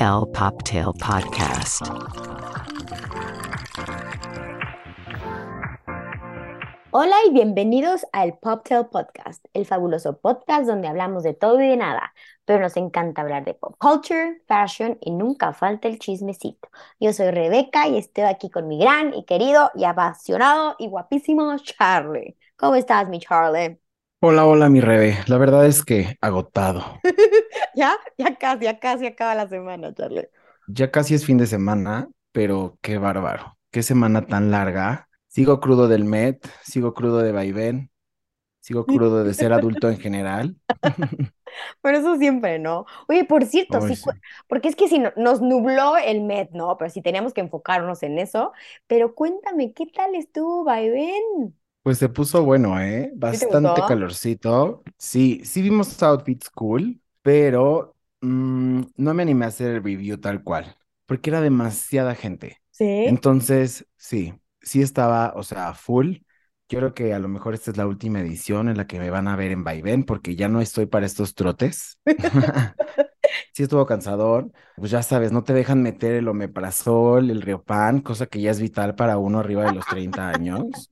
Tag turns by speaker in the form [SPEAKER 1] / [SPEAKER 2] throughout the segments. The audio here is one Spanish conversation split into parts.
[SPEAKER 1] El Poptail Podcast.
[SPEAKER 2] Hola y bienvenidos al Poptail Podcast, el fabuloso podcast donde hablamos de todo y de nada, pero nos encanta hablar de pop culture, fashion y nunca falta el chismecito. Yo soy Rebeca y estoy aquí con mi gran y querido y apasionado y guapísimo Charlie. ¿Cómo estás, mi Charlie?
[SPEAKER 3] Hola, hola, mi Rebe. La verdad es que agotado.
[SPEAKER 2] ya, ya casi, ya casi acaba la semana, Charlie.
[SPEAKER 3] Ya casi es fin de semana, pero qué bárbaro. Qué semana tan larga. Sigo crudo del Met, sigo crudo de vaivén, sigo crudo de ser adulto en general.
[SPEAKER 2] Pero eso siempre, ¿no? Oye, por cierto, sí,
[SPEAKER 3] sí.
[SPEAKER 2] porque es que si no- nos nubló el Met, ¿no? Pero sí teníamos que enfocarnos en eso. Pero cuéntame, ¿qué tal estuvo, Vaivén?
[SPEAKER 3] Pues se puso bueno, ¿eh?
[SPEAKER 2] ¿Sí te
[SPEAKER 3] Bastante calorcito. Sí, sí vimos outfits cool, pero mm, no me animé a hacer el review tal cual, porque era demasiada gente.
[SPEAKER 2] ¿Sí?
[SPEAKER 3] Entonces, sí, sí estaba, o sea, full. Yo creo que a lo mejor esta es la última edición en la que me van a ver en vaivén, porque ya no estoy para estos trotes. Sí estuvo cansador. Pues ya sabes, no te dejan meter el omeprazol, el Riopan, cosa que ya es vital para uno arriba de los 30 años.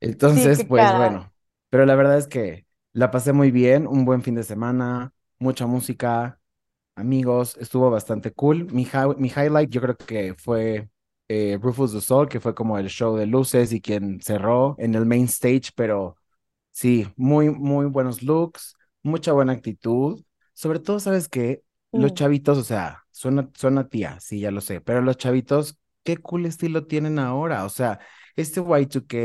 [SPEAKER 3] Entonces, pues bueno, pero la verdad es que la pasé muy bien, un buen fin de semana, mucha música, amigos, estuvo bastante cool. Mi, mi highlight yo creo que fue eh, Rufus the Soul, que fue como el show de luces y quien cerró en el main stage, pero sí, muy, muy buenos looks, mucha buena actitud. Sobre todo, ¿sabes qué? Los
[SPEAKER 2] Mm.
[SPEAKER 3] chavitos, o sea, suena, suena tía, sí, ya lo sé, pero los chavitos, qué cool estilo tienen ahora, o sea, este Y2K,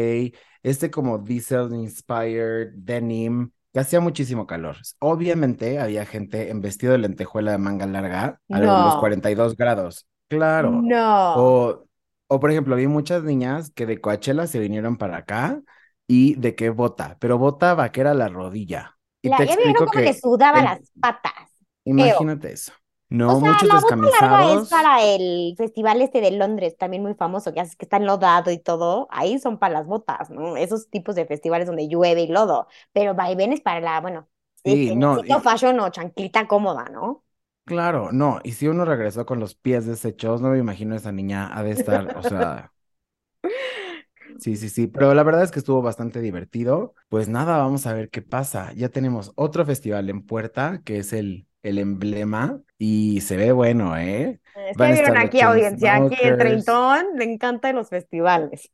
[SPEAKER 3] este como diesel inspired denim, que hacía muchísimo calor. Obviamente había gente en vestido de lentejuela de manga larga a los
[SPEAKER 2] No,
[SPEAKER 3] 42 grados, claro.
[SPEAKER 2] no.
[SPEAKER 3] O, o por ejemplo, vi muchas niñas que de Coachella se vinieron para acá y de qué bota, pero bota vaquera la rodilla. Y
[SPEAKER 2] La,
[SPEAKER 3] te explico
[SPEAKER 2] como que
[SPEAKER 3] que,
[SPEAKER 2] sudaba
[SPEAKER 3] en-
[SPEAKER 2] las patas.
[SPEAKER 3] Imagínate eso.
[SPEAKER 2] O
[SPEAKER 3] No,
[SPEAKER 2] sea,
[SPEAKER 3] muchos
[SPEAKER 2] la bota larga es
[SPEAKER 3] descamisados.
[SPEAKER 2] para el festival este de Londres, también muy famoso, que haces que está enlodado y todo. Ahí son para las botas, ¿no? Esos tipos de festivales donde llueve y lodo. Pero vaivén es para la, bueno,
[SPEAKER 3] Sí,
[SPEAKER 2] este,
[SPEAKER 3] no, y-
[SPEAKER 2] fashion o chanclita cómoda, ¿no?
[SPEAKER 3] Claro, no, y si uno regresó con los pies deshechos, no me imagino esa niña ha de estar, o sea, sí, sí, sí, pero la verdad es que estuvo bastante divertido. Pues nada, vamos a ver qué pasa. Ya tenemos otro festival en puerta, que es el, el emblema, y se ve bueno, ¿eh?
[SPEAKER 2] Es que vieron aquí audiencia, aquí en
[SPEAKER 3] Chainsmokers.
[SPEAKER 2] Treintón le encantan los festivales.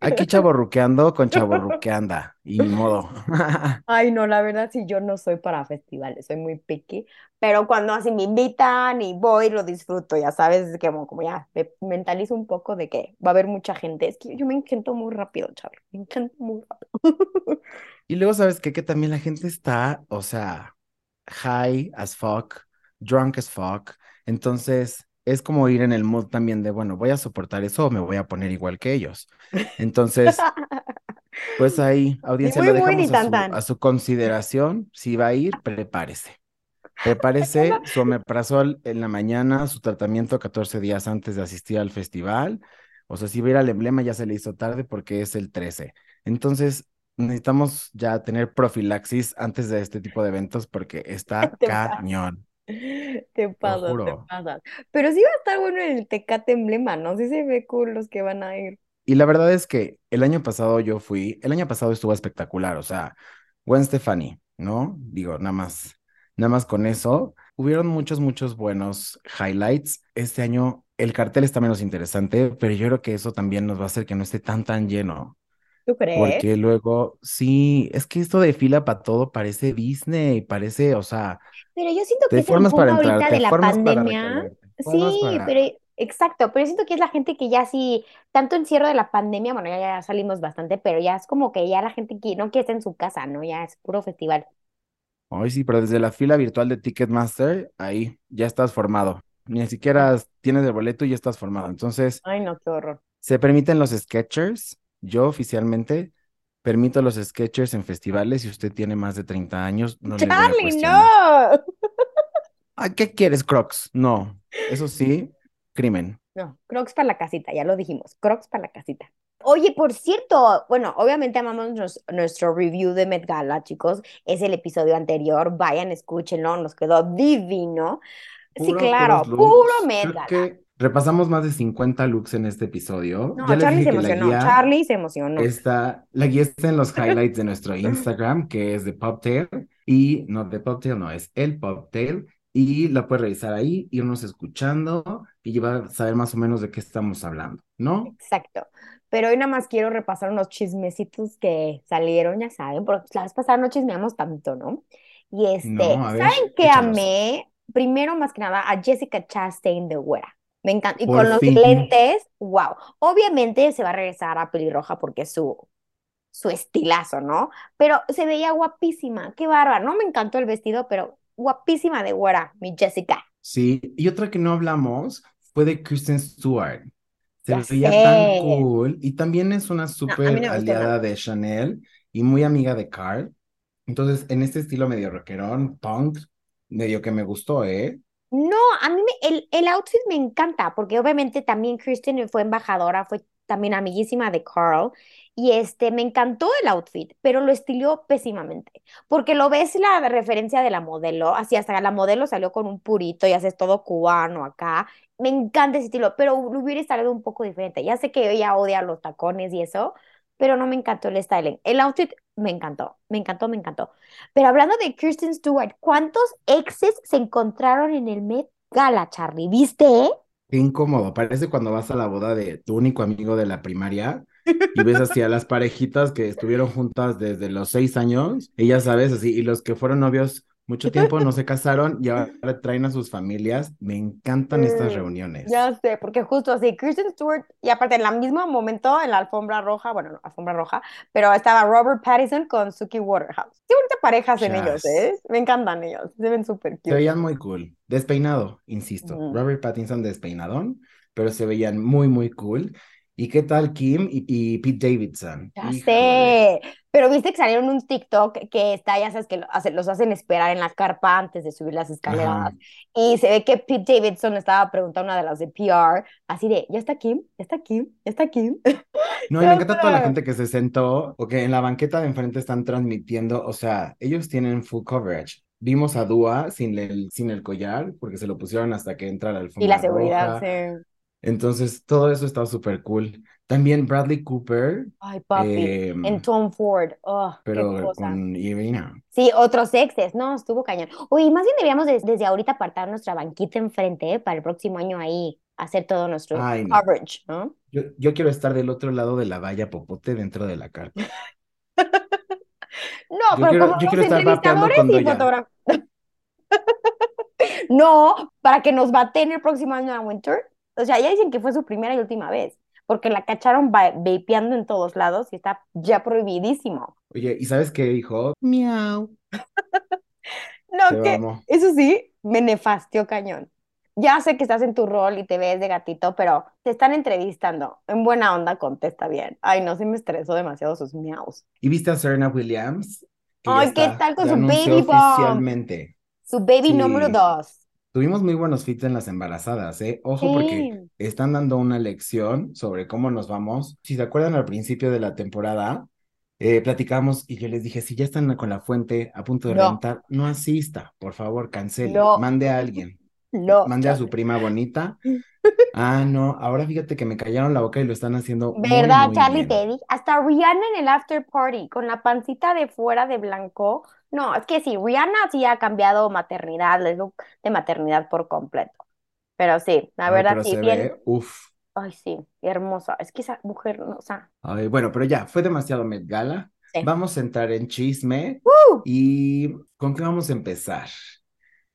[SPEAKER 3] Aquí chaborruqueando con chaborruqueanda, y modo.
[SPEAKER 2] Ay, no, la verdad sí, yo no soy para festivales, soy muy picky, pero cuando así me invitan y voy, lo disfruto, ya sabes, es que como, como ya me mentalizo un poco de que va a haber mucha gente. Es que yo me engento muy rápido, Charlie, me engento muy rápido.
[SPEAKER 3] Y luego, ¿sabes qué? Que también la gente está, o sea, high as fuck, drunk as fuck. Entonces, es como ir en el mood también de, bueno, voy a soportar eso o me voy a poner igual que ellos. Entonces, pues ahí, audiencia,
[SPEAKER 2] muy,
[SPEAKER 3] lo
[SPEAKER 2] muy,
[SPEAKER 3] dejamos a
[SPEAKER 2] tan,
[SPEAKER 3] su,
[SPEAKER 2] tan.
[SPEAKER 3] a su consideración. Si va a ir, prepárese. Prepárese su omeprazol en la mañana, su tratamiento 14 días antes de asistir al festival. O sea, si va a ir al emblema ya se le hizo tarde porque es el 13. Entonces, necesitamos ya tener profilaxis antes de este tipo de eventos porque está
[SPEAKER 2] Te
[SPEAKER 3] cañón,
[SPEAKER 2] te
[SPEAKER 3] te
[SPEAKER 2] pasas, te pasas. Pero sí va a estar bueno el Tecate Emblema, ¿no? Sí se ve cool los que van a ir.
[SPEAKER 3] Y la verdad es que el año pasado yo fui, el año pasado estuvo espectacular, o sea, Gwen Stefani, ¿no? Digo, nada más, nada más con eso. Hubieron muchos, muchos buenos highlights. Este año el cartel está menos interesante, pero yo creo que eso también nos va a hacer que no esté tan, tan lleno.
[SPEAKER 2] ¿Tú crees?
[SPEAKER 3] Porque luego, sí, es que esto de fila para todo parece Disney, parece, o sea,
[SPEAKER 2] Pero yo siento que es el boom ahorita de la pandemia. Sí,
[SPEAKER 3] para...
[SPEAKER 2] pero exacto, pero yo siento que es la gente que ya sí, tanto encierro de la pandemia, bueno, ya, ya salimos bastante, pero ya es como que ya la gente que no quiere estar en su casa, ¿no? Ya es puro festival.
[SPEAKER 3] Ay, sí, pero desde la fila virtual de Ticketmaster, ahí ya estás formado. Ni siquiera tienes el boleto y ya estás formado. Entonces,
[SPEAKER 2] Ay, no, qué horror.
[SPEAKER 3] se permiten los sketchers. Yo oficialmente permito los sketchers en festivales. Si usted tiene más de 30 años, no
[SPEAKER 2] Charlie, no.
[SPEAKER 3] ¿A qué quieres, Crocs? No, eso sí, crimen.
[SPEAKER 2] No, Crocs para la casita, ya lo dijimos, Crocs para la casita. Oye, por cierto, bueno, obviamente amamos nos- nuestro review de Met Gala, chicos. Es el episodio anterior, vayan, escúchenlo, nos quedó divino. Sí, claro, puro. Met Gala.
[SPEAKER 3] que repasamos más de 50 looks en este episodio.
[SPEAKER 2] No,
[SPEAKER 3] Ya
[SPEAKER 2] Charlie se
[SPEAKER 3] que
[SPEAKER 2] emocionó.
[SPEAKER 3] guía
[SPEAKER 2] Charlie se emocionó.
[SPEAKER 3] está, la guía está en los highlights de nuestro Instagram, que es de Poptail. Y no, de Poptail no, es el Poptail. Y la puedes revisar ahí, irnos escuchando y vas a saber más o menos de qué estamos hablando, ¿no?
[SPEAKER 2] Exacto. Pero hoy nada más quiero repasar unos chismecitos que salieron, ya saben, porque la vez pasada no chismeamos tanto, ¿no? Y este,
[SPEAKER 3] No, a ver,
[SPEAKER 2] ¿saben qué
[SPEAKER 3] échalos.
[SPEAKER 2] amé? Primero, más que nada, a Jessica Chastain de güera. Me encanta. Y
[SPEAKER 3] Por
[SPEAKER 2] con los lentes, wow. Obviamente se va a regresar a pelirroja porque es su, su estilazo, ¿no? Pero se veía guapísima. Qué bárbaro. No me encantó el vestido, pero guapísima de güera, mi Jessica.
[SPEAKER 3] Sí, y otra que no hablamos fue de Kristen Stewart. Se
[SPEAKER 2] Ya
[SPEAKER 3] veía
[SPEAKER 2] sé.
[SPEAKER 3] tan cool y también es una súper
[SPEAKER 2] no
[SPEAKER 3] aliada de Chanel y muy amiga de Carl. Entonces, en este estilo medio rockerón, punk, medio que me gustó, ¿eh?
[SPEAKER 2] No, a mí me- el, el outfit me encanta, porque obviamente también Kristen fue embajadora, fue también amiguísima de Carl, y este, me encantó el outfit, pero lo estilió pésimamente, porque lo ves la referencia de la modelo, así hasta la modelo salió con un purito y haces todo cubano acá, me encanta ese estilo, pero lo hubiera salido un poco diferente, ya sé que ella odia los tacones y eso, pero no me encantó el styling, el outfit me encantó, me encantó, me encantó. Pero hablando de Kristen Stewart, ¿cuántos exes se encontraron en el Met Gala, Charlie? ¿Viste? eh?
[SPEAKER 3] Qué incómodo, parece cuando vas a la boda de tu único amigo de la primaria y ves así a las parejitas que estuvieron juntas desde los seis años, y ya sabes, así, y los que fueron novios mucho tiempo no se casaron y ahora traen a sus familias. Me encantan estas
[SPEAKER 2] Mm,
[SPEAKER 3] reuniones.
[SPEAKER 2] Ya sé, porque justo así, Kristen Stewart, y aparte en el mismo momento, en la alfombra roja, bueno, no, alfombra roja, pero estaba Robert Pattinson con Suki Waterhouse. Qué bonita parejas en ellos. ¿eh? Me encantan ellos, se ven súper
[SPEAKER 3] Se
[SPEAKER 2] cute.
[SPEAKER 3] veían muy cool. Despeinado, insisto.
[SPEAKER 2] Ujú.
[SPEAKER 3] Robert Pattinson despeinadón, pero se veían muy, muy cool. ¿Y qué tal Kim y, y Pete Davidson?
[SPEAKER 2] Ya
[SPEAKER 3] Híjole.
[SPEAKER 2] sé, pero viste que salieron un TikTok que está, ya sabes, que los hacen esperar en la carpa antes de subir las escaleras.
[SPEAKER 3] Ajá.
[SPEAKER 2] Y se ve que Pete Davidson estaba preguntando a una de las de PR, así de, ¿ya está Kim? ¿Ya está Kim? ¿Ya está Kim?
[SPEAKER 3] No, y me encanta toda la gente que se sentó o que en la banqueta de enfrente están transmitiendo. O sea, ellos tienen full coverage. Vimos a Dua sin el, sin el collar, porque se lo pusieron hasta que entra la
[SPEAKER 2] Y
[SPEAKER 3] alfombra
[SPEAKER 2] la seguridad,
[SPEAKER 3] roja.
[SPEAKER 2] sí.
[SPEAKER 3] Entonces, todo eso está súper cool. También Bradley Cooper,
[SPEAKER 2] Ay, papi, en
[SPEAKER 3] em,
[SPEAKER 2] Tom Ford, oh, qué
[SPEAKER 3] pero
[SPEAKER 2] cosa.
[SPEAKER 3] con Irina.
[SPEAKER 2] Sí, otros exes, no, estuvo cañón. Oye, más bien deberíamos des- desde ahorita apartar nuestra banquita enfrente, ¿eh? para el próximo año ahí hacer todo nuestro
[SPEAKER 3] Ay,
[SPEAKER 2] coverage, ¿no?
[SPEAKER 3] Yo, yo quiero estar del otro lado de la valla popote dentro de la carpa.
[SPEAKER 2] No,
[SPEAKER 3] Yo
[SPEAKER 2] pero
[SPEAKER 3] quiero-
[SPEAKER 2] como
[SPEAKER 3] yo quiero estar con
[SPEAKER 2] y fotógrafos. No, para que nos baten el próximo año a Winter. O sea, ya dicen que fue su primera y última vez, porque la cacharon va- vapeando en todos lados y está ya prohibidísimo.
[SPEAKER 3] Oye, ¿y sabes qué dijo? Miau.
[SPEAKER 2] No,
[SPEAKER 3] Se
[SPEAKER 2] que eso sí, me nefastió cañón. Ya sé que estás en tu rol y te ves de gatito, pero te están entrevistando. En buena onda, contesta bien. Ay, no, sí me estresó demasiado sus miaus.
[SPEAKER 3] ¿Y viste a Serena Williams?
[SPEAKER 2] Ay, ¿qué
[SPEAKER 3] está,
[SPEAKER 2] tal con su baby bump?
[SPEAKER 3] oficialmente.
[SPEAKER 2] Su baby número
[SPEAKER 3] Sí.
[SPEAKER 2] dos.
[SPEAKER 3] Tuvimos muy buenos fits en las embarazadas, ¿eh? Ojo, porque están dando una lección sobre cómo nos vamos. Si se acuerdan al principio de la temporada, eh, platicamos y yo les dije, si ya están con la fuente a punto de
[SPEAKER 2] No.
[SPEAKER 3] reventar, no asista, por favor, cancele,
[SPEAKER 2] No.
[SPEAKER 3] mande a alguien,
[SPEAKER 2] No,
[SPEAKER 3] mande a su prima bonita. Ah, no, ahora fíjate que me callaron la boca y lo están haciendo
[SPEAKER 2] ¿Verdad,
[SPEAKER 3] muy
[SPEAKER 2] Charlie?
[SPEAKER 3] bien.
[SPEAKER 2] Te dije, hasta Rihanna en el after party, con la pancita de fuera de blanco. No, es que sí, Rihanna sí ha cambiado maternidad, el look de maternidad por completo. Pero sí, la
[SPEAKER 3] Ay,
[SPEAKER 2] verdad sí, bien.
[SPEAKER 3] ve, uff.
[SPEAKER 2] Ay, sí, hermosa. Es que esa mujer, no, o sea,
[SPEAKER 3] Ay, bueno, pero ya, fue demasiado Met Gala.
[SPEAKER 2] Sí.
[SPEAKER 3] Vamos a entrar en chisme.
[SPEAKER 2] ¡uh!
[SPEAKER 3] ¿Y con qué vamos a empezar?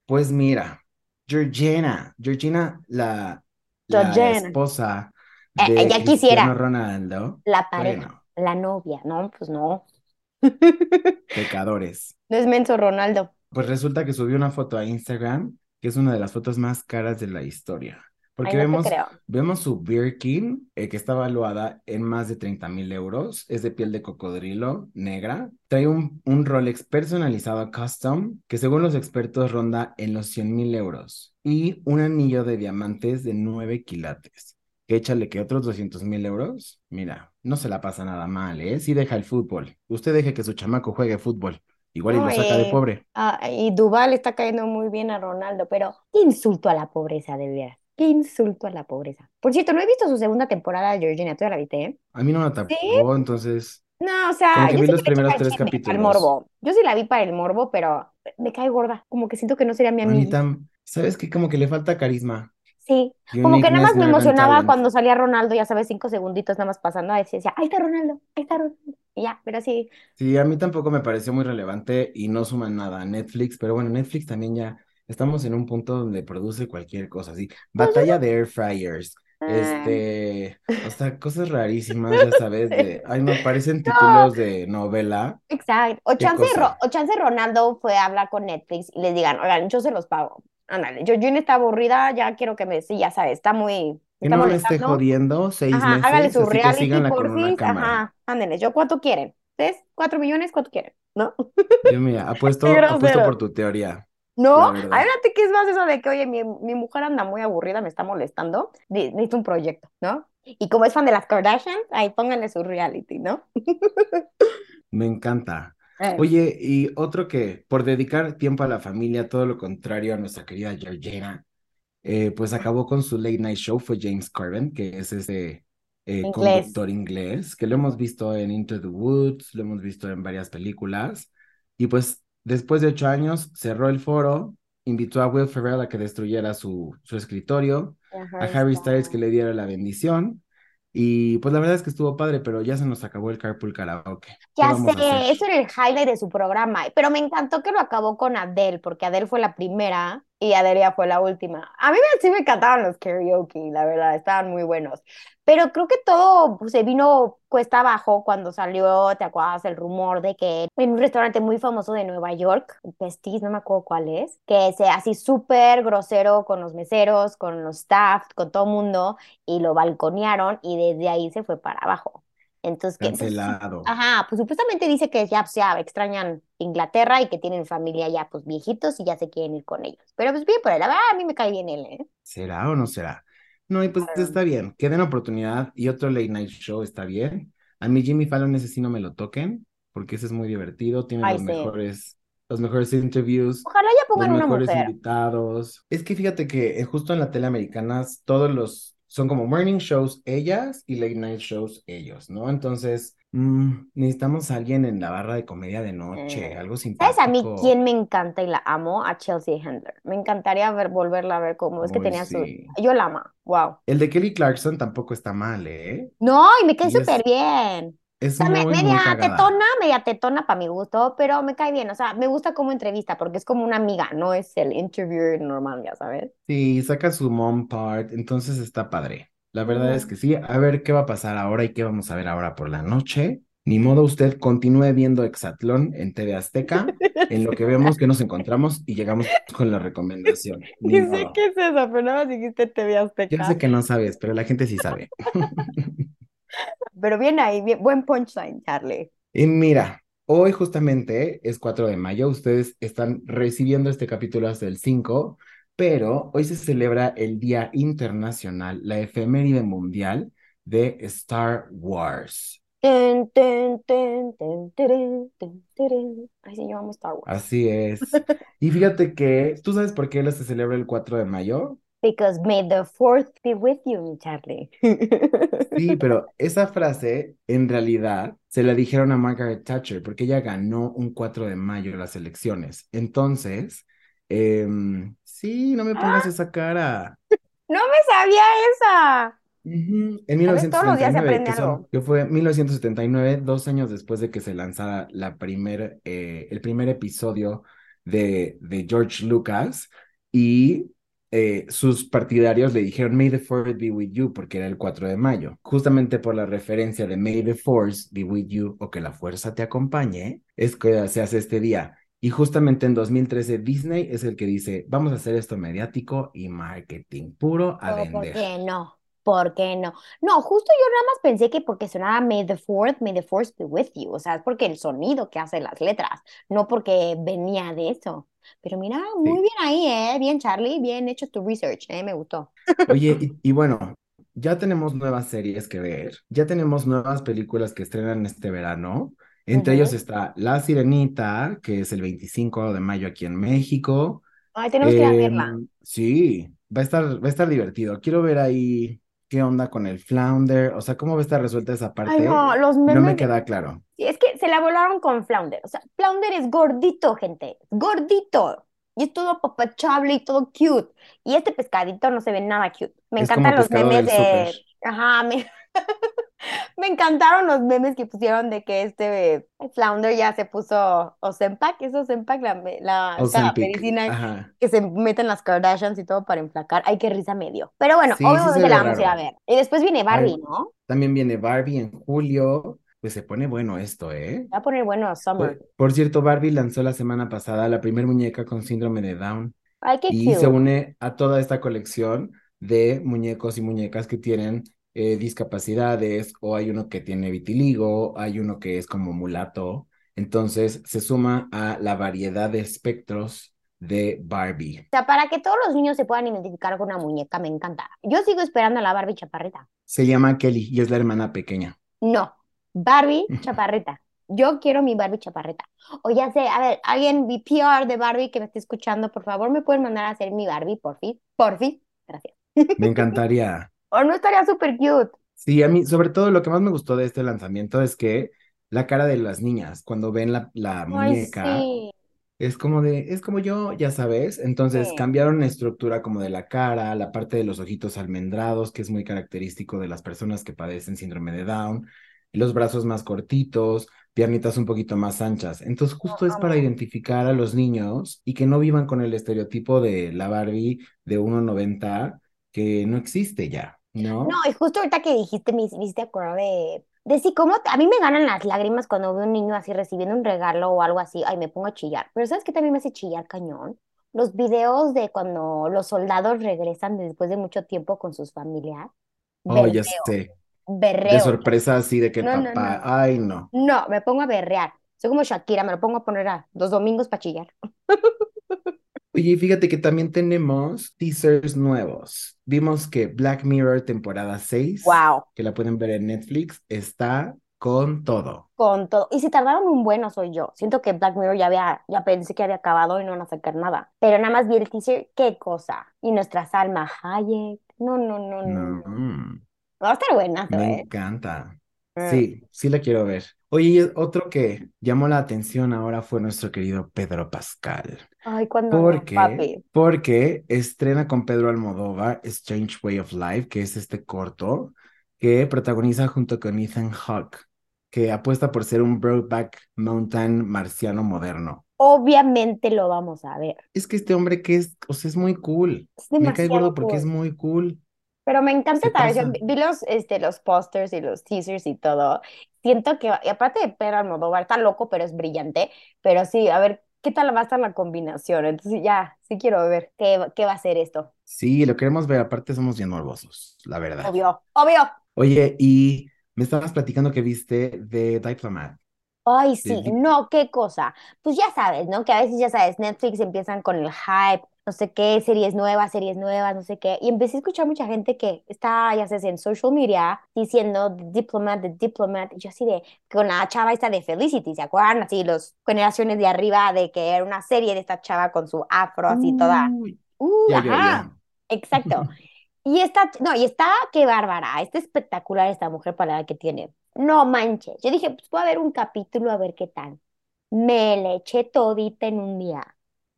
[SPEAKER 3] Pues mira, Georgina, Georgina, la, la esposa
[SPEAKER 2] Eh,
[SPEAKER 3] de
[SPEAKER 2] ella
[SPEAKER 3] Cristiano
[SPEAKER 2] quisiera.
[SPEAKER 3] Ronaldo,
[SPEAKER 2] La pareja,
[SPEAKER 3] bueno,
[SPEAKER 2] la novia, no, pues no.
[SPEAKER 3] pecadores.
[SPEAKER 2] No es menso Ronaldo.
[SPEAKER 3] Pues resulta que subió una foto a Instagram, que es una de las fotos más caras de la historia. Porque
[SPEAKER 2] no
[SPEAKER 3] vemos, vemos su Birkin, eh, que está valuada en más de 30 mil euros. Es de piel de cocodrilo negra. Trae un, un Rolex personalizado custom, que según los expertos ronda en los 100 mil euros. Y un anillo de diamantes de 9 quilates. Que échale que otros 200 mil euros. Mira, no se la pasa nada mal, ¿eh? Sí deja el fútbol. Usted deje que su chamaco juegue fútbol. Igual y lo saca de pobre.
[SPEAKER 2] ah, y Duval está cayendo muy bien a Ronaldo, pero insulto a la pobreza, de veras. Qué insulto a la pobreza. Por cierto, no he visto su segunda temporada de Georgina, ¿tú ya la viste, eh?
[SPEAKER 3] A mí no me
[SPEAKER 2] ¿Sí?
[SPEAKER 3] atrapó, entonces
[SPEAKER 2] No, o
[SPEAKER 3] como
[SPEAKER 2] sea,
[SPEAKER 3] que
[SPEAKER 2] yo
[SPEAKER 3] vi
[SPEAKER 2] sí
[SPEAKER 3] los
[SPEAKER 2] que
[SPEAKER 3] primeros
[SPEAKER 2] para el
[SPEAKER 3] tres
[SPEAKER 2] chisme, para el
[SPEAKER 3] capítulos.
[SPEAKER 2] morbo. Yo sí la vi para el morbo, pero me cae gorda. Como que siento que no sería mi amiga.
[SPEAKER 3] tam, ¿sabes qué? Como que le falta carisma.
[SPEAKER 2] Sí, como que nada más me emocionaba cuando salía Ronaldo, ya sabes, cinco segunditos nada más pasando, a decía, ahí está Ronaldo, ahí está Ronaldo. Y ya, pero sí,
[SPEAKER 3] Sí, a mí tampoco me pareció muy relevante y no suman nada a Netflix, pero bueno, Netflix también ya estamos en un punto donde produce cualquier cosa, así.
[SPEAKER 2] yo
[SPEAKER 3] Batalla de air fryers,
[SPEAKER 2] no- eh,
[SPEAKER 3] este, o sea, cosas rarísimas, ya sabes, de, ay, no, parecen
[SPEAKER 2] no,
[SPEAKER 3] títulos de novela.
[SPEAKER 2] exacto. O
[SPEAKER 3] ¿Qué
[SPEAKER 2] chance, Ro- o chance Ronaldo fue a hablar con Netflix y les digan, oigan, yo se los pago. Ándale, Georgina está aburrida, ya quiero que me, sí, ya sabes, está muy, me
[SPEAKER 3] Que
[SPEAKER 2] está
[SPEAKER 3] no me esté jodiendo seis
[SPEAKER 2] Ajá, hágale
[SPEAKER 3] meses,
[SPEAKER 2] su
[SPEAKER 3] así que
[SPEAKER 2] reality, porfis,
[SPEAKER 3] cámara.
[SPEAKER 2] ajá, ándenles, yo cuánto quieren, ¿tres? ¿Cuatro millones? ¿Cuánto quieren? ¿No?
[SPEAKER 3] Yo mira, apuesto, apuesto por tu teoría,
[SPEAKER 2] No, fíjate que es más eso de que, oye, mi, mi mujer anda muy aburrida, me está molestando, ne- necesito un proyecto, ¿no? Y como es fan de las Kardashians, ahí pónganle su reality, ¿no?
[SPEAKER 3] Me encanta.
[SPEAKER 2] Eh,
[SPEAKER 3] Oye, y otro que por dedicar tiempo a la familia, todo lo contrario a nuestra querida Georgina, eh, pues acabó con su late night show, fue James Corden, que es ese eh,
[SPEAKER 2] inglés.
[SPEAKER 3] conductor inglés, que lo hemos visto en Into the Woods, lo hemos visto en varias películas, y pues después de ocho años cerró el foro, invitó a Will Ferrell a que destruyera su, su escritorio,
[SPEAKER 2] Ajá,
[SPEAKER 3] a Harry. Styles que le diera la bendición, y pues la verdad es que estuvo padre, pero ya se nos acabó el carpool karaoke. ¿Qué
[SPEAKER 2] Ya sé, eso era el highlight de su programa, pero me encantó que lo acabó con Adele, porque Adele fue la primera y Adele ya fue la última. A mí sí me encantaban los karaoke, la verdad, estaban muy buenos. Pero creo que todo pues, se vino cuesta abajo cuando salió, ¿te acuerdas? El rumor de que en un restaurante muy famoso de Nueva York, Pestis, no me acuerdo cuál es, que se así súper grosero con los meseros, con los staff, con todo mundo, y lo balconearon y desde ahí se fue para abajo. Entonces, que, pues,
[SPEAKER 3] Cancelado.
[SPEAKER 2] Ajá, pues supuestamente dice que ya, ya extrañan Inglaterra y que tienen familia ya pues viejitos y ya se quieren ir con ellos. Pero pues bien por él, la verdad a mí me cae bien él, ¿eh?
[SPEAKER 3] ¿Será o no será? No, y pues
[SPEAKER 2] Claro.
[SPEAKER 3] está bien, que den oportunidad y otro late night show está bien. A mí Jimmy Fallon ese sí no me lo toquen, porque ese es muy divertido, tiene
[SPEAKER 2] Ay,
[SPEAKER 3] los
[SPEAKER 2] sí.
[SPEAKER 3] mejores, los mejores interviews,
[SPEAKER 2] Ojalá ya
[SPEAKER 3] los
[SPEAKER 2] pongan una
[SPEAKER 3] mejores
[SPEAKER 2] mujer.
[SPEAKER 3] invitados. Es que fíjate que eh, justo en la tele americana todos los son como morning shows ellas y late night shows ellos, ¿no? Entonces, mm, necesitamos a alguien en la barra de comedia de noche,
[SPEAKER 2] Eh,
[SPEAKER 3] algo
[SPEAKER 2] ¿Sabes a mí
[SPEAKER 3] simpático.
[SPEAKER 2] quién me encanta y la amo? A Chelsea Handler. Me encantaría ver, volverla a ver cómo es que tenía su... Yo la amo, wow.
[SPEAKER 3] El de Kelly Clarkson tampoco está mal, ¿eh?
[SPEAKER 2] No, y me cae súper
[SPEAKER 3] es,
[SPEAKER 2] bien.
[SPEAKER 3] Es muy, muy
[SPEAKER 2] media
[SPEAKER 3] cagada.
[SPEAKER 2] tetona, media tetona para mi gusto, pero me cae bien. O sea, me gusta como entrevista porque es como una amiga, no es el interviewer normal, ya sabes.
[SPEAKER 3] Sí, saca su mom part, entonces está padre. La verdad es que sí. A ver qué va a pasar ahora y qué vamos a ver ahora por la noche. Ni modo, usted continúe viendo Exatlón en TV Azteca, en lo que vemos que nos encontramos y llegamos con la recomendación. Ni
[SPEAKER 2] sé qué es eso, pero nada más dijiste TV
[SPEAKER 3] Yo
[SPEAKER 2] Azteca.
[SPEAKER 3] sé que no sabes, pero la gente sí sabe.
[SPEAKER 2] Pero bien ahí, bien, buen punchline, Charlie.
[SPEAKER 3] Y mira, hoy justamente es 4 de mayo, ustedes están recibiendo este capítulo hasta el 5, pero hoy se celebra el Día Internacional, la efeméride mundial de Star Wars.
[SPEAKER 2] Ten, ten, ten, ten, teren, ten, teren. Ay, sí, yo amo Star Wars.
[SPEAKER 3] Así es. Y fíjate que, ¿tú sabes por qué se celebra el 4 de mayo?
[SPEAKER 2] Because may the fourth be with you, mi Charlie.
[SPEAKER 3] Sí, pero esa frase en realidad se la dijeron a Margaret Thatcher porque ella ganó un 4 de mayo las elecciones. Entonces, em, sí, no me pongas esa cara.
[SPEAKER 2] No me sabía esa.
[SPEAKER 3] En
[SPEAKER 2] A ver, todos los días se
[SPEAKER 3] 1979,
[SPEAKER 2] aprende
[SPEAKER 3] que son, que fue 1979, dos años después de que se lanzara la primer, eh, el primer episodio de, de George Lucas, y eh, sus partidarios le dijeron May the Force be with you, porque era el 4 de mayo. Justamente por la referencia de May the Force be with you, o que la fuerza te acompañe, es que se hace este día. Y justamente en 2013 Disney es el que dice, vamos a hacer esto mediático y marketing puro a
[SPEAKER 2] ¿por qué no? ¿Por qué no? No, justo yo nada más pensé que porque sonaba May the fourth, May the force be with you. O sea, es porque el sonido que hace las letras, no porque venía de eso. Pero mira, muy
[SPEAKER 3] Sí.
[SPEAKER 2] bien ahí, ¿eh? Bien, Charlie, bien hecho tu research, ¿eh? Me gustó.
[SPEAKER 3] Oye, y, y bueno, ya tenemos nuevas series que ver, ya tenemos nuevas películas que estrenan este verano, Entre ellos está La Sirenita, que es el 25 de mayo aquí en México.
[SPEAKER 2] Ay, tenemos que ir a verla.
[SPEAKER 3] Em, sí, va a estar, va a estar divertido. Quiero ver ahí qué onda con el Flounder, o sea, cómo va a estar resuelta esa
[SPEAKER 2] Ay,
[SPEAKER 3] parte.
[SPEAKER 2] no, los
[SPEAKER 3] No me
[SPEAKER 2] memes
[SPEAKER 3] queda claro.
[SPEAKER 2] Sí, es que se la volaron con Flounder. O sea, Flounder es gordito, gente. Gordito. Y es todo papachable y todo cute. Y este pescadito no se ve nada cute. Me
[SPEAKER 3] Es
[SPEAKER 2] encantan los memes de... Ajá, me... me encantaron los memes que pusieron de que este Flounder ya se puso Ozempic. ¿Es Ozempic la, la medicina
[SPEAKER 3] ajá.
[SPEAKER 2] que se meten las Kardashians y todo para enflacar? Ay, qué risa me dio. Pero bueno,
[SPEAKER 3] Sí, sí se
[SPEAKER 2] obviamente
[SPEAKER 3] ve
[SPEAKER 2] la vamos a ir a ver. Y después viene Barbie, ¿no?
[SPEAKER 3] también viene Barbie en julio. Pues se pone bueno esto, ¿eh?
[SPEAKER 2] Va a poner bueno Summer.
[SPEAKER 3] Por, por cierto, Barbie lanzó la semana pasada la primer muñeca con síndrome de Down
[SPEAKER 2] Ay, qué
[SPEAKER 3] y se une a toda esta colección de muñecos y muñecas que tienen eh, discapacidades o hay uno que tiene vitiligo, hay uno que es como mulato. Entonces se suma a la variedad de espectros de Barbie.
[SPEAKER 2] O sea, para que todos los niños se puedan identificar con una muñeca, me encanta. Yo sigo esperando a la Barbie chaparrita.
[SPEAKER 3] Se llama Kelly y es la hermana pequeña.
[SPEAKER 2] No, Barbie chaparrita. Yo quiero mi Barbie chaparrita. O ya sé, a ver, alguien VPR de Barbie que me esté escuchando, por favor, me pueden mandar a hacer mi Barbie, por fin, por fin. Gracias.
[SPEAKER 3] Me encantaría.
[SPEAKER 2] O no estaría súper cute.
[SPEAKER 3] Sí, a mí, sobre todo lo que más me gustó de este lanzamiento es que la cara de las niñas cuando ven la, muñeca
[SPEAKER 2] sí,
[SPEAKER 3] es como de, es como yo, ya sabes. Entonces
[SPEAKER 2] sí.
[SPEAKER 3] cambiaron la estructura como de la cara, la parte de los ojitos almendrados, que es muy característico de las personas que padecen síndrome de Down, los brazos más cortitos, piernitas un poquito más anchas. Entonces justo es para
[SPEAKER 2] Amo.
[SPEAKER 3] identificar a los niños y que no vivan con el estereotipo de la Barbie de 1.90 que no existe ya,
[SPEAKER 2] No,
[SPEAKER 3] ¿no?
[SPEAKER 2] y justo ahorita que dijiste, me hiciste acordar de, de sí, como a mí me ganan las lágrimas cuando veo un niño así recibiendo un regalo o algo así, ay, me pongo a chillar. Pero ¿sabes qué también me hace chillar cañón? Los videos de cuando los soldados regresan después de mucho tiempo con sus familias.
[SPEAKER 3] Oh, ya
[SPEAKER 2] Berreo,
[SPEAKER 3] sé. De
[SPEAKER 2] berreo.
[SPEAKER 3] sorpresa así de que
[SPEAKER 2] No, no,
[SPEAKER 3] papá,
[SPEAKER 2] no.
[SPEAKER 3] ay no.
[SPEAKER 2] No, me pongo a berrear. Soy como Shakira, me lo pongo a poner a los domingos para chillar.
[SPEAKER 3] Oye, fíjate que también tenemos teasers nuevos. Vimos que Black Mirror temporada 6,
[SPEAKER 2] Wow,
[SPEAKER 3] que la pueden ver en Netflix, está con todo.
[SPEAKER 2] con todo. Y si tardaron un bueno soy yo. Siento que Black Mirror ya había, ya pensé que había acabado y no van a sacar nada. Pero nada más vi el teaser, qué cosa. Y nuestra Salma Hayek. No, no, no, no,
[SPEAKER 3] No,
[SPEAKER 2] no. Va a estar buenazo,
[SPEAKER 3] me
[SPEAKER 2] ¿eh?
[SPEAKER 3] encanta.
[SPEAKER 2] Mm.
[SPEAKER 3] Sí, sí la quiero ver. Oye, otro que llamó la atención ahora fue nuestro querido Pedro Pascal.
[SPEAKER 2] Ay, cuando no,
[SPEAKER 3] ¿Por qué?
[SPEAKER 2] papi.
[SPEAKER 3] Porque estrena con Pedro Almodóvar Strange Way of Life, que es este corto que protagoniza junto con Ethan Hawke, que apuesta por ser un Brokeback Mountain marciano moderno.
[SPEAKER 2] Obviamente lo vamos a ver.
[SPEAKER 3] Es que este hombre que es, o sea, es muy cool.
[SPEAKER 2] Es
[SPEAKER 3] Me cae gordo
[SPEAKER 2] demasiado
[SPEAKER 3] porque es
[SPEAKER 2] cool.
[SPEAKER 3] muy cool.
[SPEAKER 2] Pero me encanta
[SPEAKER 3] pasa.
[SPEAKER 2] Vi los, este, los pósters y los teasers y todo. Siento que, y aparte de Pedro Almodóvar, está loco, pero es brillante. Pero sí, a ver, ¿qué tal va a estar la combinación? Entonces ya, sí quiero ver qué, qué va a ser esto.
[SPEAKER 3] Sí, lo queremos ver. Aparte somos bien morbosos, la verdad.
[SPEAKER 2] Obvio, obvio.
[SPEAKER 3] Oye, y me estabas platicando que viste The Diplomat.
[SPEAKER 2] Ay, sí, no, qué cosa. Pues ya sabes, ¿no? Que a veces, ya sabes, Netflix empiezan con el hype, no sé qué, series nuevas, series nuevas, no sé qué. Y empecé a escuchar mucha gente que está, ya sabes, en social media diciendo The Diplomat, The Diplomat. Y yo así de, con la chava esta de Felicity, ¿se acuerdan? Así los generaciones de arriba de que era una serie de esta chava con su afro así toda.
[SPEAKER 3] Uy,
[SPEAKER 2] Uh,
[SPEAKER 3] ya
[SPEAKER 2] ajá,
[SPEAKER 3] llovió.
[SPEAKER 2] exacto. Y está, no, y está, qué bárbara, está espectacular esta mujer para la edad que tiene. No manches. Yo dije, pues voy a ver un capítulo a ver qué tal. Me le eché todita en un día.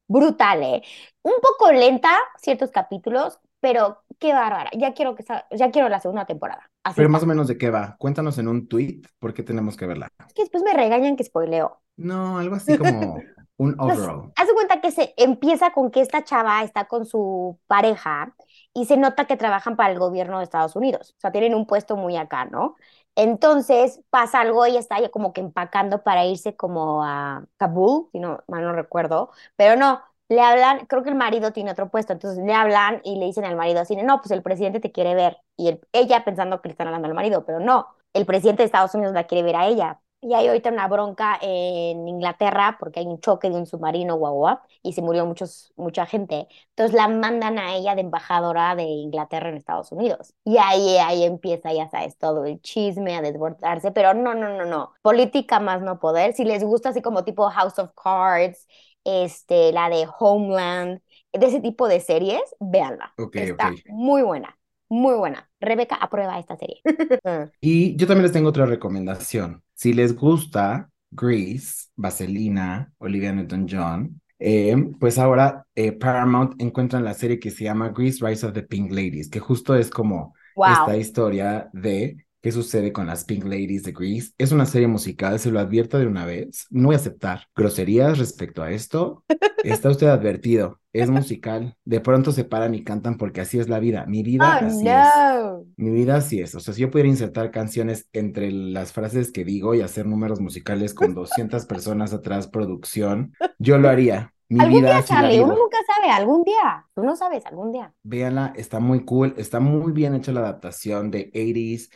[SPEAKER 2] Brutal, ¿eh? Un poco lenta ciertos capítulos, pero qué bárbara. Ya quiero que ya quiero la segunda temporada. Así
[SPEAKER 3] Pero
[SPEAKER 2] está.
[SPEAKER 3] más o menos de qué va. Cuéntanos en un tweet por qué tenemos que verla.
[SPEAKER 2] Es que después me regañan que spoileo.
[SPEAKER 3] No, algo así como un
[SPEAKER 2] Pues,
[SPEAKER 3] overall.
[SPEAKER 2] haz de cuenta que se empieza con que esta chava está con su pareja y se nota que trabajan para el gobierno de Estados Unidos. O sea, tienen un puesto muy acá, ¿no? Entonces pasa algo, ella está ya como que empacando para irse como a Kabul, si no mal no recuerdo, pero no, le hablan, creo que el marido tiene otro puesto, entonces le hablan y le dicen al marido así, no, pues el presidente te quiere ver. Y el- ella pensando que le están hablando al marido, pero no, el presidente de Estados Unidos la quiere ver a ella. Y hay ahorita una bronca en Inglaterra porque hay un choque de un submarino guau, guau, y se murió muchos, mucha gente. Entonces la mandan a ella de embajadora de Inglaterra en Estados Unidos. Y ahí, ahí empieza, ya sabes, todo el chisme a desbordarse, pero no, no, no, no. Política más no poder. Si les gusta así como tipo House of Cards, este, la de Homeland, de ese tipo de series, véanla.
[SPEAKER 3] Ok,
[SPEAKER 2] Está muy buena, muy buena. Rebeca aprueba esta serie.
[SPEAKER 3] Y yo también les tengo otra recomendación. Si les gusta Grease, Vaselina, Olivia Newton-John, eh, pues ahora eh, Paramount encuentran la serie que se llama Grease Rise of the Pink Ladies, que justo es como esta historia de qué sucede con las Pink Ladies de Grease. Es una serie musical, se lo advierto de una vez. No voy a aceptar groserías respecto a esto. Está usted advertido. Es musical. De pronto se paran y cantan porque así es la vida. Mi vida
[SPEAKER 2] Oh,
[SPEAKER 3] así es.
[SPEAKER 2] no.
[SPEAKER 3] Mi vida así es. O sea, si yo pudiera insertar canciones entre las frases que digo y hacer números musicales con 200 personas atrás, producción, yo lo haría. Mi
[SPEAKER 2] Algún día, Charlie, uno nunca sabe, algún día. Tú no sabes, algún día.
[SPEAKER 3] Véanla, está muy cool, está muy bien hecha la adaptación de 80s,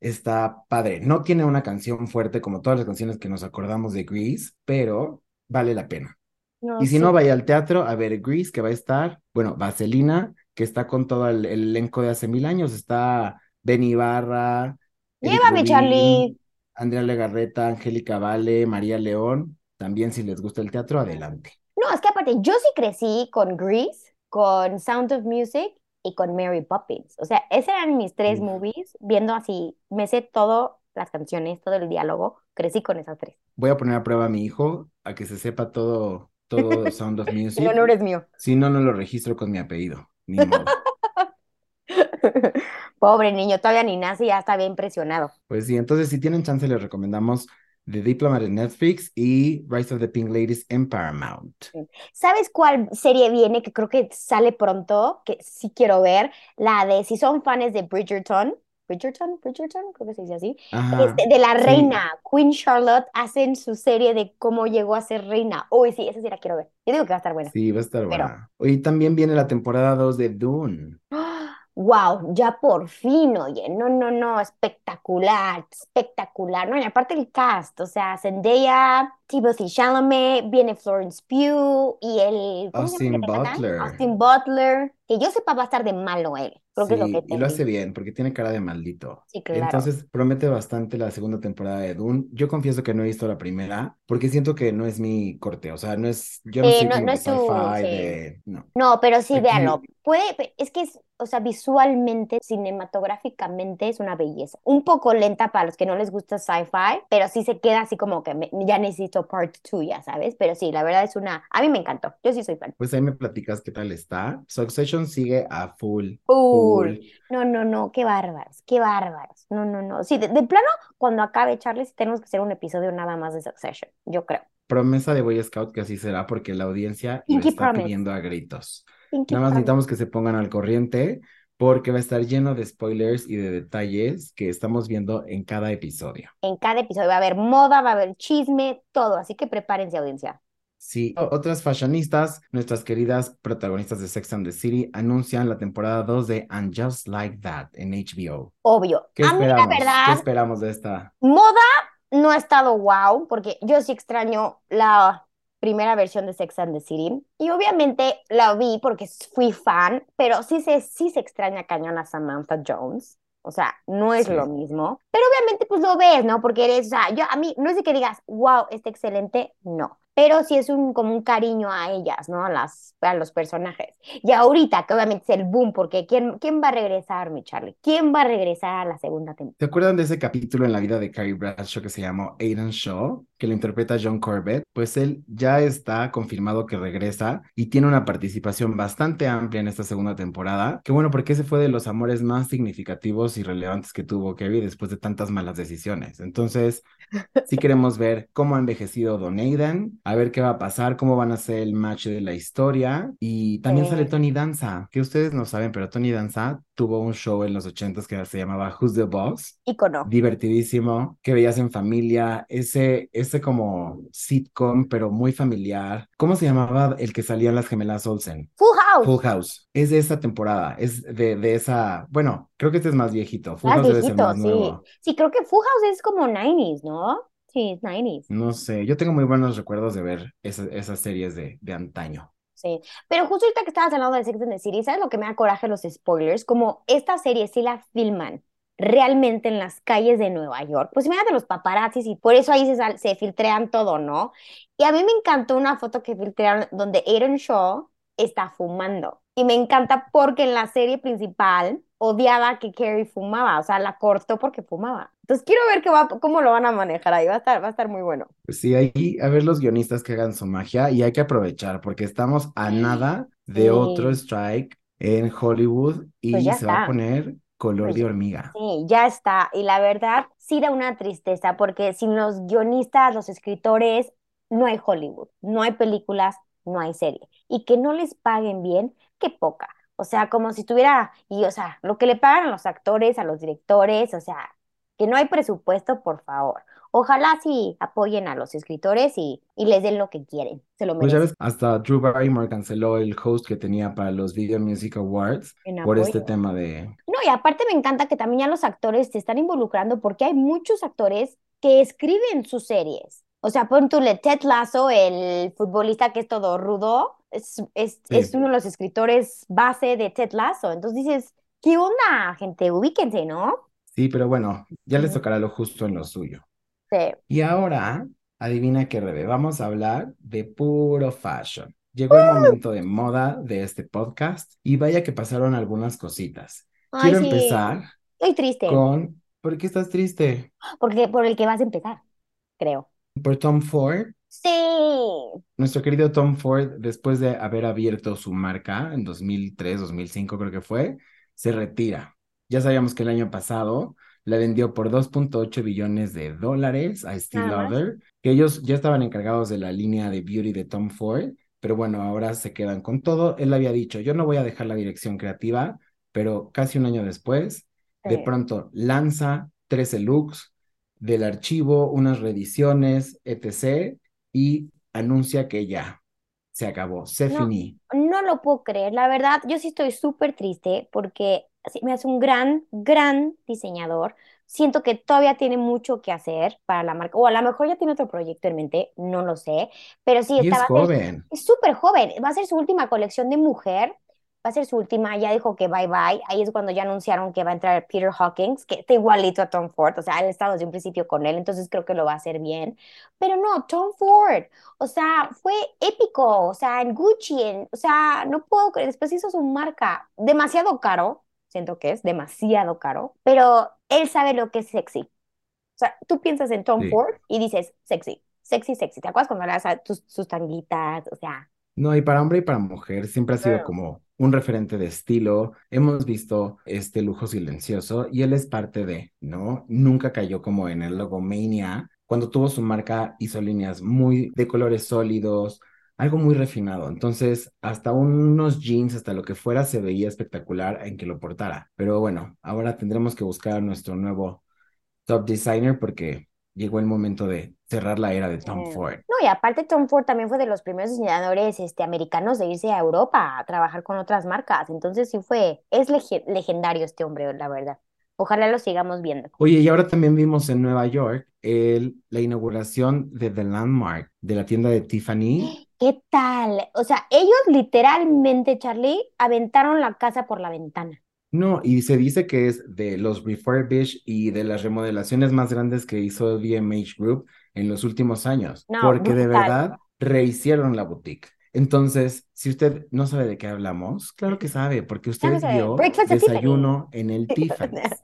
[SPEAKER 3] está padre. No tiene una canción fuerte como todas las canciones que nos acordamos de Grease, pero vale la pena.
[SPEAKER 2] No,
[SPEAKER 3] Y si
[SPEAKER 2] sí.
[SPEAKER 3] no, vaya al teatro a ver Grease, que va a estar, bueno, Vaselina, que está con todo el, el elenco de hace mil años, está Benny Ibarra, Eric
[SPEAKER 2] Llévame, Charlie.
[SPEAKER 3] Andrea Legarreta, Angélica Vale, María León. También si les gusta el teatro, adelante.
[SPEAKER 2] No, es que aparte, yo sí crecí con Grease, con Sound of Music y con Mary Poppins. O sea, esos eran mis tres movies, viendo así, me sé todo, las canciones, todo el diálogo, crecí con esas tres.
[SPEAKER 3] Voy a poner a prueba a mi hijo a que se sepa todo, todo Sound of Music.
[SPEAKER 2] honor es mío.
[SPEAKER 3] Si no, no lo registro con mi apellido. Ni modo.
[SPEAKER 2] Pobre niño, todavía ni nace y ya está bien presionado.
[SPEAKER 3] Pues sí, entonces si tienen chance les recomendamos The Diplomat en Netflix y Rise of the Pink Ladies en Paramount.
[SPEAKER 2] ¿Sabes cuál serie viene que creo que sale pronto? Que sí quiero ver. La de, si son fans de Bridgerton, Bridgerton, Bridgerton, creo que se dice así. Este, de la
[SPEAKER 3] sí.
[SPEAKER 2] reina, Queen Charlotte, hacen su serie de cómo llegó a ser reina. Uy, sí, esa sí la quiero ver. Yo digo que va a estar buena.
[SPEAKER 3] Sí, va a estar
[SPEAKER 2] Pero-
[SPEAKER 3] buena. Hoy también viene la temporada 2 de Dune.
[SPEAKER 2] Wow, ya por fin, oye, no, no, no, espectacular, espectacular, ¿no? Y aparte el cast, o sea, Zendaya, Timothée Chalamet, viene Florence Pugh y el, ¿cómo se llama
[SPEAKER 3] Austin? Butler.
[SPEAKER 2] Austin Butler, que yo sepa va a estar de malo él, creo que es lo que
[SPEAKER 3] y lo hace bien porque tiene cara de maldito.
[SPEAKER 2] Sí, claro.
[SPEAKER 3] Entonces promete bastante la segunda temporada de Dune. Yo confieso que no he visto la primera porque siento que no es mi corte. O sea, no es, yo no
[SPEAKER 2] Sí,
[SPEAKER 3] soy
[SPEAKER 2] no-
[SPEAKER 3] como
[SPEAKER 2] no es
[SPEAKER 3] sci-fi,
[SPEAKER 2] sí.
[SPEAKER 3] de, no.
[SPEAKER 2] No, pero sí, véanlo. Puede, es que es, o sea, visualmente, cinematográficamente es una belleza. Un poco lenta para los que no les gusta sci-fi, pero sí se queda así como que me- ya necesito part 2, ya sabes. Pero sí, la verdad es una. A mí me encantó. Yo sí soy fan.
[SPEAKER 3] Pues ahí me platicas qué tal está. Succession sigue a full,
[SPEAKER 2] Full.
[SPEAKER 3] full.
[SPEAKER 2] No, no, no, qué bárbaros, qué bárbaros. No, no, no. Sí, de, de plano, cuando acabe Charlie, sí tenemos que hacer un episodio nada más de Succession, yo creo.
[SPEAKER 3] Promesa de Boy Scout que así será porque la audiencia lo está
[SPEAKER 2] promise.
[SPEAKER 3] pidiendo a gritos. Nada más necesitamos que se pongan al corriente porque va a estar lleno de spoilers y de detalles que estamos viendo en cada episodio.
[SPEAKER 2] En cada episodio va a haber moda, va a haber chisme, todo. Así que prepárense, audiencia.
[SPEAKER 3] Sí, otras fashionistas, nuestras queridas protagonistas de Sex and the City, anuncian la temporada 2 de And Just Like That en HBO.
[SPEAKER 2] Obvio.
[SPEAKER 3] ¿Qué
[SPEAKER 2] A mí, la
[SPEAKER 3] esperamos? ¿Qué
[SPEAKER 2] verdad,
[SPEAKER 3] esperamos de esta?
[SPEAKER 2] Moda no ha estado wow, porque yo sí extraño la primera versión de Sex and the City. Y obviamente la vi porque fui fan, pero sí se, sí se extraña cañón a Samantha Jones. O sea, no es
[SPEAKER 3] Sí.
[SPEAKER 2] lo mismo. Pero obviamente pues lo ves, ¿no? Porque eres, o sea, yo a mí, no es de que digas, wow, está excelente, no. Pero sí es un, como un cariño a ellas, ¿no? A las, a los personajes. Y ahorita, que obviamente es el boom, porque ¿quién, quién va a regresar, mi Charlie? ¿Quién va a regresar a la segunda temporada?
[SPEAKER 3] ¿Se acuerdan de ese capítulo en la vida de Carrie Bradshaw que se llamó Aidan Shaw, que lo interpreta John Corbett? Pues él ya está confirmado que regresa y tiene una participación bastante amplia en esta segunda temporada. Que bueno, porque ese fue de los amores más significativos y relevantes que tuvo Carrie después de tantas malas decisiones. Entonces, sí queremos ver cómo ha envejecido Don Aidan, a ver qué va a pasar, cómo van a ser el match de la historia. Y también
[SPEAKER 2] Sí.
[SPEAKER 3] sale Tony Danza, que ustedes no saben, pero Tony Danza tuvo un show en los ochentas que se llamaba Who's the Boss
[SPEAKER 2] Icono.
[SPEAKER 3] divertidísimo, que veías en familia, ese, ese como sitcom, pero muy familiar. ¿Cómo se llamaba el que salían las gemelas Olsen?
[SPEAKER 2] Full House.
[SPEAKER 3] Full House. Es de esa temporada, es de, de esa, bueno, creo que este es más viejito. Full
[SPEAKER 2] Más
[SPEAKER 3] House debe ser
[SPEAKER 2] viejito,
[SPEAKER 3] más
[SPEAKER 2] sí.
[SPEAKER 3] nuevo.
[SPEAKER 2] Sí, creo que Full House es como 90s, ¿no? Sí, es 90s.
[SPEAKER 3] No sé, yo tengo muy buenos recuerdos de ver esas, esas series de, de antaño.
[SPEAKER 2] Sí, pero justo ahorita que estabas hablando de Sex and the City, ¿sabes lo que me da coraje los spoilers? Como esta serie sí la filman realmente en las calles de Nueva York. Pues imagínate los paparazzis y por eso ahí se, sal- se filtrean todo, ¿no? Y a mí me encantó una foto que filtraron donde Aaron Shaw está fumando. Y me encanta porque en la serie principal odiaba que Carrie fumaba, o sea, la cortó porque fumaba. Entonces quiero ver qué va, cómo lo van a manejar ahí, va a estar, va a estar muy bueno.
[SPEAKER 3] Pues sí, ahí a ver los guionistas que hagan su magia y hay que aprovechar porque estamos a nada de
[SPEAKER 2] Sí.
[SPEAKER 3] otro strike en Hollywood y
[SPEAKER 2] Pues
[SPEAKER 3] se va a
[SPEAKER 2] está.
[SPEAKER 3] poner color
[SPEAKER 2] Pues
[SPEAKER 3] de hormiga.
[SPEAKER 2] Sí, ya está. Y la verdad, sí da una tristeza porque sin los guionistas, los escritores, no hay Hollywood, no hay películas, no hay serie. Y que no les paguen bien, qué poca. O sea, como si tuviera, y o sea, lo que le pagan a los actores, a los directores, o sea, que no hay presupuesto, por favor. Ojalá sí apoyen a los escritores y, y les den lo que quieren. Se lo
[SPEAKER 3] Pues ya
[SPEAKER 2] merecen.
[SPEAKER 3] ves, hasta Drew Barrymore canceló el host que tenía para los Video Music Awards
[SPEAKER 2] En
[SPEAKER 3] por este tema de...
[SPEAKER 2] No, y aparte me encanta que también ya los actores se están involucrando porque hay muchos actores que escriben sus series. O sea, pon tú le Ted Lasso, el futbolista que es todo rudo, es, es, es uno de los escritores base de Ted Lasso. Entonces dices, ¿qué onda, gente? Ubíquense, ¿no?
[SPEAKER 3] Sí, pero bueno, ya les tocará lo justo en lo suyo.
[SPEAKER 2] Sí.
[SPEAKER 3] Y ahora, adivina qué, Rebe, vamos a hablar de puro fashion. Llegó el momento de moda de este podcast y vaya que pasaron algunas cositas.
[SPEAKER 2] Ay,
[SPEAKER 3] Quiero
[SPEAKER 2] sí.
[SPEAKER 3] empezar
[SPEAKER 2] Estoy triste
[SPEAKER 3] con... ¿Por qué estás triste?
[SPEAKER 2] porque por el que vas a empezar, creo.
[SPEAKER 3] Por Tom Ford.
[SPEAKER 2] Sí.
[SPEAKER 3] Nuestro querido Tom Ford, después de haber abierto su marca en 2003, 2005 creo que fue, se retira. Ya sabíamos que el año pasado la vendió por 2.8 billones de dólares a
[SPEAKER 2] más.
[SPEAKER 3] Lauder, que ellos ya estaban encargados de la línea de beauty de Tom Ford, pero bueno, ahora se quedan con todo. Él había dicho, yo no voy a dejar la dirección creativa, pero casi un año después, de pronto lanza 13 looks del archivo, unas reediciones, etc y anuncia que ya se acabó, se
[SPEAKER 2] No,
[SPEAKER 3] finí.
[SPEAKER 2] no lo puedo creer. La verdad, yo sí estoy súper triste porque me hace un gran, gran diseñador. Siento que todavía tiene mucho que hacer para la marca, o a lo mejor ya tiene otro proyecto en mente, no lo sé, pero sí,
[SPEAKER 3] Y
[SPEAKER 2] esta
[SPEAKER 3] es joven.
[SPEAKER 2] es súper joven, va a ser su última colección de mujer, va a ser su última, ya dijo que bye bye, ahí es cuando ya anunciaron que va a entrar Peter Hawkins, que está igualito a Tom Ford, o sea, él ha estado desde un principio con él, entonces creo que lo va a hacer bien, pero no, Tom Ford, o sea, fue épico, o sea, en Gucci, en, o sea, no puedo creer, después hizo su marca, demasiado caro, siento que es demasiado caro, pero él sabe lo que es sexy. O sea, tú piensas en Tom
[SPEAKER 3] Sí.
[SPEAKER 2] Ford y dices sexy, sexy, sexy. ¿Te acuerdas cuando le das tus, sus tanguitas? O sea,
[SPEAKER 3] No, y para hombre y para mujer siempre ha sido
[SPEAKER 2] Claro.
[SPEAKER 3] como un referente de estilo. Hemos visto este lujo silencioso y él es parte de, ¿no? Nunca cayó como en el logomania. Cuando tuvo su marca hizo líneas muy de colores sólidos, algo muy refinado. Entonces, hasta unos jeans, hasta lo que fuera, se veía espectacular en que lo portara. Pero bueno, ahora tendremos que buscar a nuestro nuevo top designer porque llegó el momento de cerrar la era de Tom
[SPEAKER 2] eh,
[SPEAKER 3] Ford.
[SPEAKER 2] no, y aparte Tom Ford también fue de los primeros diseñadores este, americanos de irse a Europa a trabajar con otras marcas. Entonces sí fue, es lege- legendario este hombre, la verdad. Ojalá lo sigamos viendo.
[SPEAKER 3] Oye, y ahora también vimos en Nueva York el, la inauguración de The Landmark, de la tienda de Tiffany.
[SPEAKER 2] ¿Qué tal? O sea, ellos literalmente, Charlie, aventaron la casa por la ventana.
[SPEAKER 3] No, y se dice que es de los refurbish y de las remodelaciones más grandes que hizo VMH Group en los últimos años,
[SPEAKER 2] No,
[SPEAKER 3] porque de verdad rehicieron la boutique. Entonces, si usted no sabe de qué hablamos, claro que sabe, porque usted vio desayuno en el Tiffany's.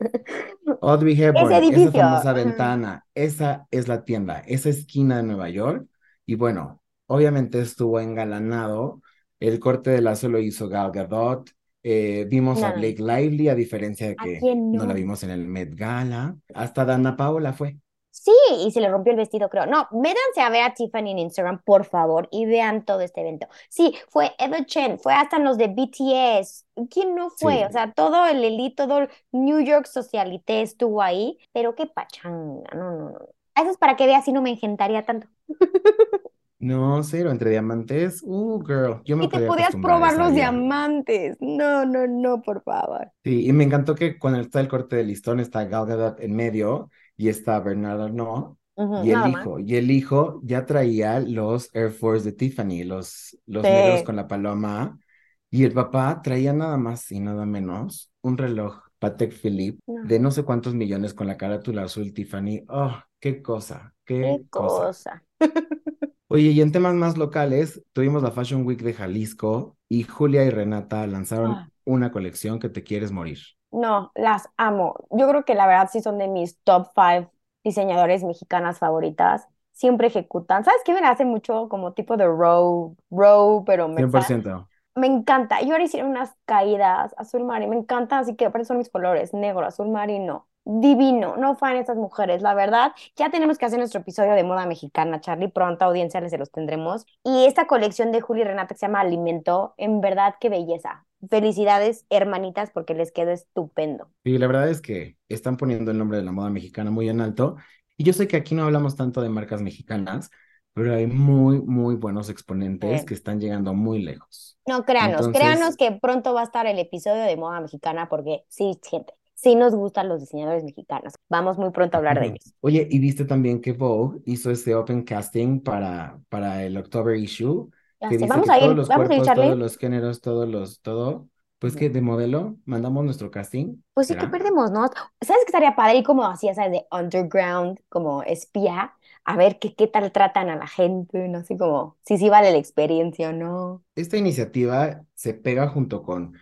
[SPEAKER 3] Audrey Hepburn, esa famosa ventana, esa es la tienda, esa esquina de Nueva York. Y bueno, obviamente estuvo engalanado. El corte de lazo lo hizo Gal Gadot. Eh, vimos a. Blake Lively, a diferencia de
[SPEAKER 2] ¿A
[SPEAKER 3] que no la vimos en el Met Gala. Hasta Dana Paola fue.
[SPEAKER 2] Sí, y se le rompió el vestido, creo. No, métanse a ver a Tiffany en Instagram, por favor, y vean todo este evento. Sí, fue Eva Chen, fue hasta los de BTS. ¿Quién no fue?
[SPEAKER 3] Sí.
[SPEAKER 2] O sea, todo el elite, todo el New York Socialité estuvo ahí, pero qué pachanga, no, no, no. Eso es para que veas si no me engentaría tanto.
[SPEAKER 3] No, cero, entre diamantes. Uh, girl, yo me
[SPEAKER 2] Y te
[SPEAKER 3] podría
[SPEAKER 2] podías
[SPEAKER 3] acostumbrar a
[SPEAKER 2] probar
[SPEAKER 3] esa
[SPEAKER 2] los
[SPEAKER 3] vida.
[SPEAKER 2] diamantes. No, no, no, por favor.
[SPEAKER 3] Sí, y me encantó que cuando está el corte de listón está Gal Gadot en medio y está Bernard Arnault
[SPEAKER 2] Ujú,
[SPEAKER 3] Y el
[SPEAKER 2] nada más.
[SPEAKER 3] hijo, y el hijo ya traía los Air Force de Tiffany, los, los negros con la paloma. Y el papá traía nada más y nada menos un reloj Patek Philippe
[SPEAKER 2] No.
[SPEAKER 3] de no sé cuántos millones con la carátula azul Tiffany. Oh, qué cosa, qué
[SPEAKER 2] Qué
[SPEAKER 3] cosa.
[SPEAKER 2] cosa.
[SPEAKER 3] Oye, y en temas más locales, tuvimos la Fashion Week de Jalisco y Julia y Renata lanzaron
[SPEAKER 2] Ah.
[SPEAKER 3] una colección que te quieres morir.
[SPEAKER 2] No, las amo. Yo creo que la verdad sí son de mis top five diseñadores mexicanas favoritas. Siempre ejecutan. ¿Sabes qué me hace mucho como tipo de row, row, pero mexa?
[SPEAKER 3] 100%.
[SPEAKER 2] Me encanta. Y ahora hicieron unas caídas azul marino. Me encanta, así que son mis colores, negro, azul marino. Divino. No fan estas mujeres, la verdad. Ya tenemos que hacer nuestro episodio de moda mexicana, Charlie. Pronto, audiencia, les se los tendremos. Y esta colección de Juli y Renata que se llama Alimento, en verdad, qué belleza. Felicidades, hermanitas, porque les quedó estupendo.
[SPEAKER 3] Y la verdad es que están poniendo el nombre de la moda mexicana muy en alto. Y yo sé que aquí no hablamos tanto de marcas mexicanas, pero hay muy, muy buenos exponentes que están llegando muy lejos.
[SPEAKER 2] No, créanos,
[SPEAKER 3] Entonces-
[SPEAKER 2] créanos que pronto va a estar el episodio de moda mexicana, porque sí, gente, sí nos gustan los diseñadores mexicanos. Vamos muy pronto a hablar de ellos.
[SPEAKER 3] Oye, ¿y viste también que Vogue hizo este open casting para, para el October issue? Que dice
[SPEAKER 2] vamos
[SPEAKER 3] que
[SPEAKER 2] a ir,
[SPEAKER 3] todos los
[SPEAKER 2] vamos a ir,
[SPEAKER 3] cuerpos, todos los géneros, todos los, todo, pues que de modelo mandamos nuestro casting.
[SPEAKER 2] Pues sí que
[SPEAKER 3] ¿será?
[SPEAKER 2] perdemos, ¿no? ¿Sabes qué estaría padre? Y como así, ¿sabes? De underground, como espía, a ver qué, qué tal tratan a la gente, no sé, como si sí vale la experiencia o no.
[SPEAKER 3] Esta iniciativa se pega junto con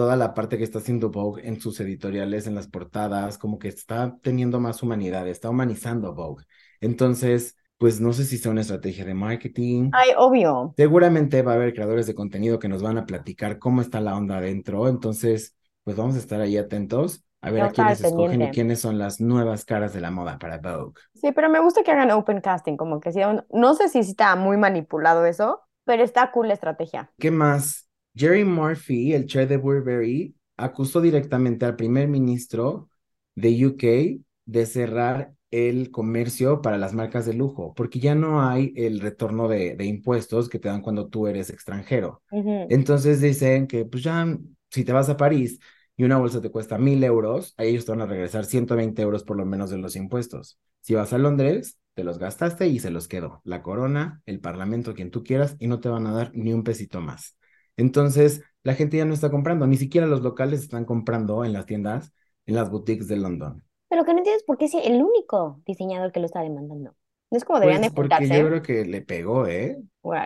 [SPEAKER 3] toda la parte que está haciendo Vogue en sus editoriales, en las portadas, como que está teniendo más humanidad, está humanizando Vogue. Entonces, pues no sé si sea una estrategia de marketing.
[SPEAKER 2] Ay, obvio.
[SPEAKER 3] Seguramente va a haber creadores de contenido que nos van a platicar cómo está la onda adentro. Entonces, pues vamos a estar ahí atentos a ver a quiénes escogen y quiénes son las nuevas caras de la moda para Vogue.
[SPEAKER 2] Sí, pero me gusta que hagan open casting, como que sí, no sé si está muy manipulado eso, pero está cool la estrategia.
[SPEAKER 3] ¿Qué más? Jerry Murphy, el chair de Burberry, acusó directamente al primer ministro de UK de cerrar el comercio para las marcas de lujo, porque ya no hay el retorno de, de impuestos que te dan cuando tú eres extranjero. Entonces dicen que, pues ya, si te vas a París y una bolsa te cuesta mil euros, a ellos te van a regresar 120 euros por lo menos de los impuestos. Si vas a Londres, te los gastaste y se los quedó. La corona, el parlamento, quien tú quieras, y no te van a dar ni un pesito más. Entonces, la gente ya no está comprando, ni siquiera los locales están comprando en las tiendas, en las boutiques de London.
[SPEAKER 2] Pero que no entiendes por qué es el único diseñador que lo está demandando. No es como deberían
[SPEAKER 3] Pues
[SPEAKER 2] de
[SPEAKER 3] porque yo creo que le pegó, ¿eh?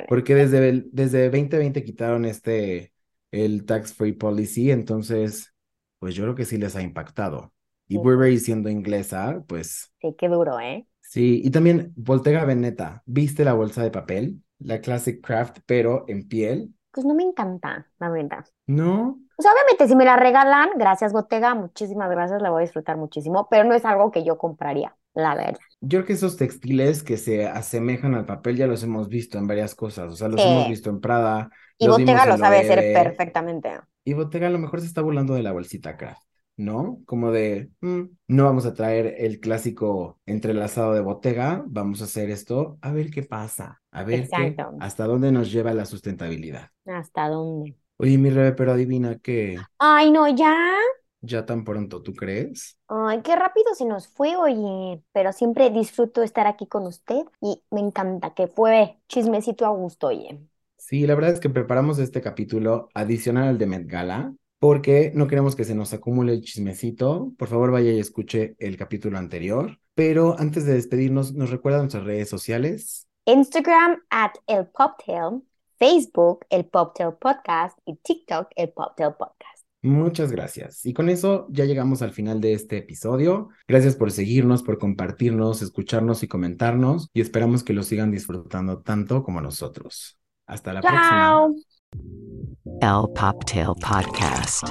[SPEAKER 3] Porque desde, el- desde 2020 quitaron este, el tax free policy, entonces, pues yo creo que sí les ha impactado. Y
[SPEAKER 2] Ujú.
[SPEAKER 3] Burberry siendo inglesa, pues
[SPEAKER 2] Sí, qué duro, ¿eh?
[SPEAKER 3] sí. Y también Bottega Veneta, ¿viste la bolsa de papel? La Classic Craft, pero en piel.
[SPEAKER 2] Pues no me encanta, la verdad.
[SPEAKER 3] ¿No?
[SPEAKER 2] O sea, obviamente, si me la regalan, gracias, Bottega, muchísimas gracias, la voy a disfrutar muchísimo, pero no es algo que yo compraría, la verdad.
[SPEAKER 3] Yo creo que esos textiles que se asemejan al papel ya los hemos visto en varias cosas. O sea, los
[SPEAKER 2] Sí.
[SPEAKER 3] hemos visto en Prada,
[SPEAKER 2] Y
[SPEAKER 3] los
[SPEAKER 2] Bottega lo sabe hacer perfectamente.
[SPEAKER 3] Y Bottega a lo mejor se está burlando de la bolsita craft, ¿no? Como de, "Mm, no vamos a traer el clásico entrelazado de Bottega, vamos a hacer esto, a ver qué pasa, a ver qué, hasta dónde nos lleva la sustentabilidad.
[SPEAKER 2] ¿Hasta dónde?
[SPEAKER 3] Oye, mi Rebe, pero adivina que
[SPEAKER 2] Ay, no, ya.
[SPEAKER 3] ya tan pronto, ¿tú crees?
[SPEAKER 2] Ay, qué rápido se nos fue, oye. Pero siempre disfruto estar aquí con usted y me encanta que fue chismecito a gusto, oye.
[SPEAKER 3] Sí, la verdad es que preparamos este capítulo adicional al de Met Gala, porque no queremos que se nos acumule el chismecito. Por favor, vaya y escuche el capítulo anterior. Pero antes de despedirnos, ¿nos recuerda nuestras redes sociales?
[SPEAKER 2] Instagram at el Poptail, Facebook el Poptail Podcast y TikTok el Poptail Podcast.
[SPEAKER 3] Muchas gracias. Y con eso ya llegamos al final de este episodio. Gracias por seguirnos, por compartirnos, escucharnos y comentarnos. Y esperamos que lo sigan disfrutando tanto como nosotros. Hasta la próxima.
[SPEAKER 1] El Poptail Podcast.